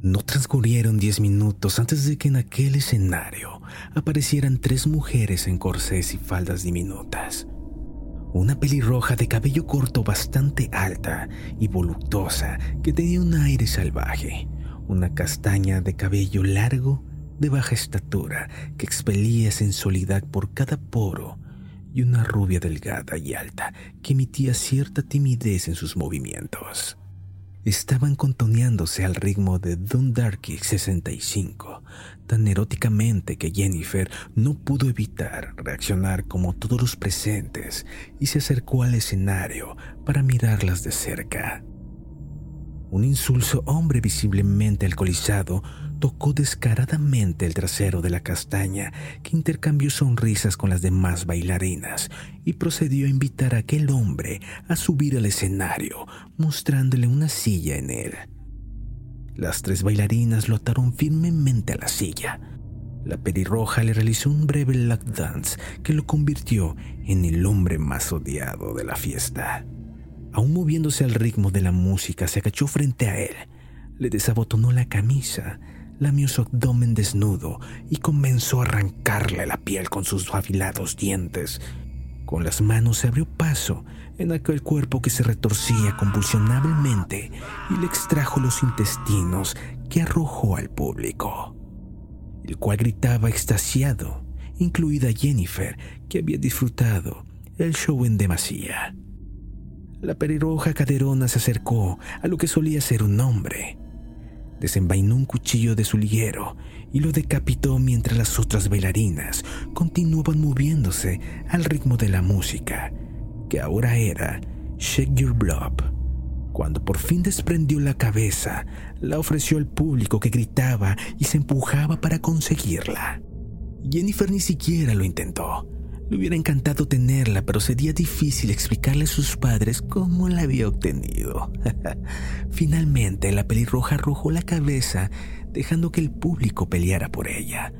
No transcurrieron diez minutos antes de que en aquel escenario aparecieran tres mujeres en corsés y faldas diminutas. Una pelirroja de cabello corto bastante alta y voluptuosa que tenía un aire salvaje. Una castaña de cabello largo de baja estatura que expelía sensualidad por cada poro y una rubia delgada y alta que emitía cierta timidez en sus movimientos estaban contoneándose al ritmo de Dundarky 65, tan eróticamente que Jennifer no pudo evitar reaccionar como todos los presentes y se acercó al escenario para mirarlas de cerca. Un insulso hombre visiblemente alcoholizado tocó descaradamente el trasero de la castaña, que intercambió sonrisas con las demás bailarinas y procedió a invitar a aquel hombre a subir al escenario, mostrándole una silla en él. Las tres bailarinas lo ataron firmemente a la silla. La perirroja le realizó un breve lap dance que lo convirtió en el hombre más odiado de la fiesta. Aún moviéndose al ritmo de la música, se agachó frente a él, le desabotonó la camisa, lamió su abdomen desnudo y comenzó a arrancarle la piel con sus afilados dientes. Con las manos se abrió paso en aquel cuerpo que se retorcía convulsionablemente y le extrajo los intestinos que arrojó al público, el cual gritaba extasiado, incluida Jennifer, que había disfrutado el show en demasía. La periroja caderona se acercó a lo que solía ser un hombre desenvainó un cuchillo de su liguero y lo decapitó mientras las otras bailarinas continuaban moviéndose al ritmo de la música, que ahora era Shake Your Blob. Cuando por fin desprendió la cabeza, la ofreció al público que gritaba y se empujaba para conseguirla. Jennifer ni siquiera lo intentó le hubiera encantado tenerla, pero sería difícil explicarle a sus padres cómo la había obtenido. Finalmente, la pelirroja arrojó la cabeza, dejando que el público peleara por ella,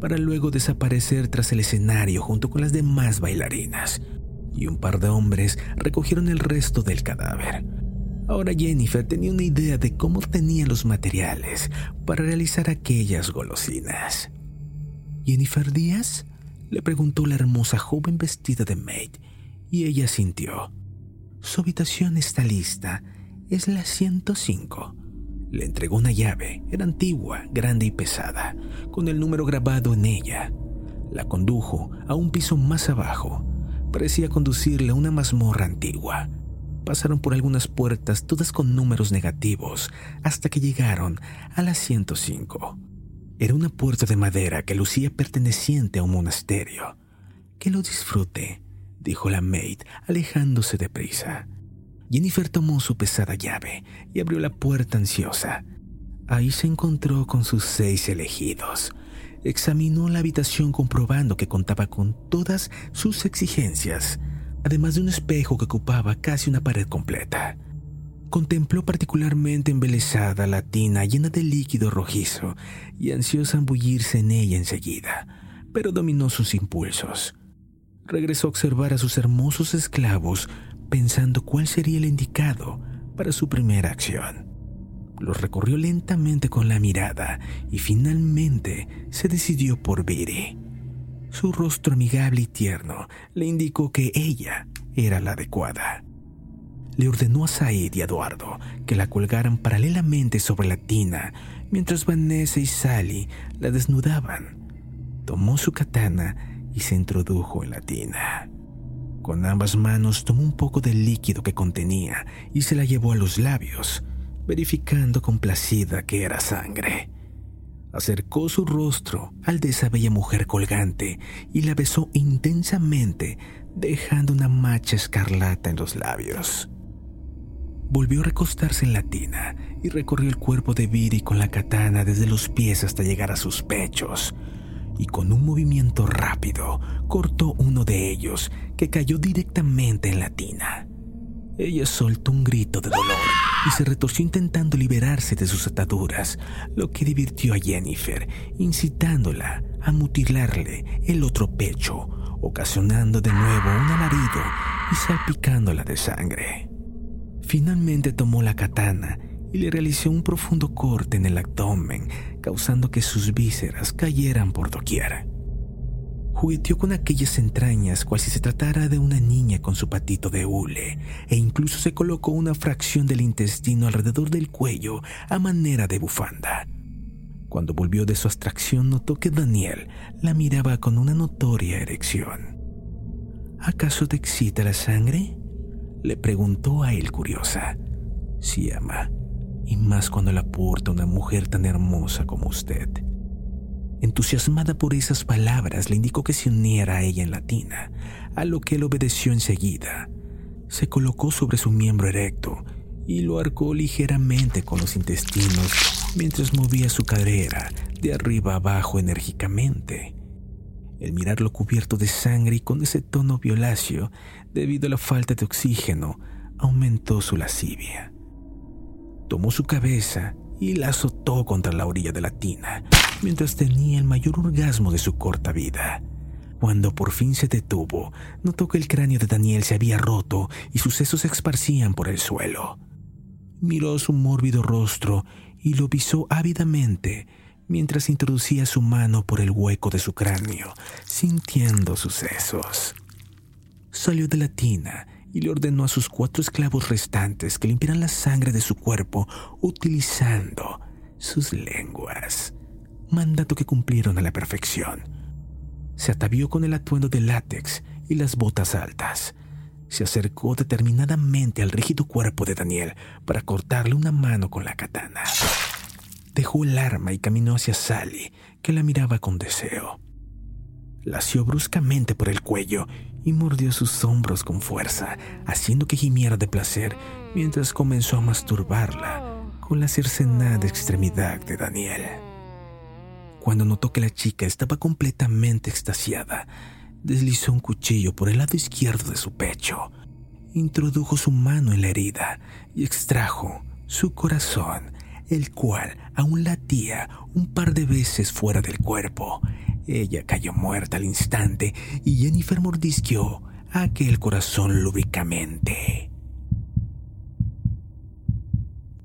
para luego desaparecer tras el escenario junto con las demás bailarinas. Y un par de hombres recogieron el resto del cadáver. Ahora Jennifer tenía una idea de cómo tenía los materiales para realizar aquellas golosinas. ¿Jennifer Díaz? Le preguntó la hermosa joven vestida de maid y ella sintió. Su habitación está lista. Es la 105. Le entregó una llave. Era antigua, grande y pesada, con el número grabado en ella. La condujo a un piso más abajo. Parecía conducirle a una mazmorra antigua. Pasaron por algunas puertas, todas con números negativos, hasta que llegaron a la 105. Era una puerta de madera que lucía perteneciente a un monasterio. Que lo disfrute, dijo la maid, alejándose de prisa. Jennifer tomó su pesada llave y abrió la puerta ansiosa. Ahí se encontró con sus seis elegidos. Examinó la habitación comprobando que contaba con todas sus exigencias, además de un espejo que ocupaba casi una pared completa. Contempló particularmente embelesada la tina llena de líquido rojizo y ansiosa embullirse en ella enseguida, pero dominó sus impulsos. regresó a observar a sus hermosos esclavos pensando cuál sería el indicado para su primera acción. Los recorrió lentamente con la mirada y finalmente se decidió por Viri. Su rostro amigable y tierno le indicó que ella era la adecuada. Le ordenó a Said y Eduardo que la colgaran paralelamente sobre la tina mientras Vanessa y Sally la desnudaban. Tomó su katana y se introdujo en la tina. Con ambas manos tomó un poco del líquido que contenía y se la llevó a los labios, verificando complacida que era sangre. Acercó su rostro al de esa bella mujer colgante y la besó intensamente, dejando una macha escarlata en los labios. Volvió a recostarse en la tina y recorrió el cuerpo de Viri con la katana desde los pies hasta llegar a sus pechos, y con un movimiento rápido cortó uno de ellos que cayó directamente en la tina. Ella soltó un grito de dolor y se retorció intentando liberarse de sus ataduras, lo que divirtió a Jennifer, incitándola a mutilarle el otro pecho, ocasionando de nuevo un alarido y salpicándola de sangre. Finalmente tomó la katana y le realizó un profundo corte en el abdomen, causando que sus vísceras cayeran por doquier. Jugueteó con aquellas entrañas cual si se tratara de una niña con su patito de hule, e incluso se colocó una fracción del intestino alrededor del cuello a manera de bufanda. Cuando volvió de su abstracción notó que Daniel la miraba con una notoria erección. ¿Acaso te excita la sangre? Le preguntó a él curiosa. Sí, ama y más cuando la porta una mujer tan hermosa como usted. Entusiasmada por esas palabras, le indicó que se uniera a ella en la tina, a lo que él obedeció enseguida. Se colocó sobre su miembro erecto y lo arcó ligeramente con los intestinos mientras movía su cadera de arriba abajo enérgicamente. El mirarlo cubierto de sangre y con ese tono violáceo, debido a la falta de oxígeno, aumentó su lascivia tomó su cabeza y la azotó contra la orilla de la tina, mientras tenía el mayor orgasmo de su corta vida. Cuando por fin se detuvo, notó que el cráneo de Daniel se había roto y sus sesos se esparcían por el suelo. Miró su mórbido rostro y lo pisó ávidamente mientras introducía su mano por el hueco de su cráneo, sintiendo sus sesos. Salió de la tina y le ordenó a sus cuatro esclavos restantes que limpiaran la sangre de su cuerpo utilizando sus lenguas, mandato que cumplieron a la perfección. Se atavió con el atuendo de látex y las botas altas. Se acercó determinadamente al rígido cuerpo de Daniel para cortarle una mano con la katana. Dejó el arma y caminó hacia Sally, que la miraba con deseo. La asió bruscamente por el cuello y mordió sus hombros con fuerza, haciendo que gimiera de placer mientras comenzó a masturbarla con la cercenada extremidad de Daniel. Cuando notó que la chica estaba completamente extasiada, deslizó un cuchillo por el lado izquierdo de su pecho, introdujo su mano en la herida y extrajo su corazón, el cual aún latía un par de veces fuera del cuerpo ella cayó muerta al instante y Jennifer mordisqueó aquel corazón lúbricamente.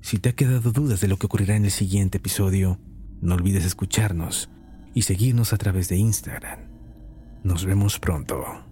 Si te ha quedado dudas de lo que ocurrirá en el siguiente episodio, no olvides escucharnos y seguirnos a través de Instagram. Nos vemos pronto.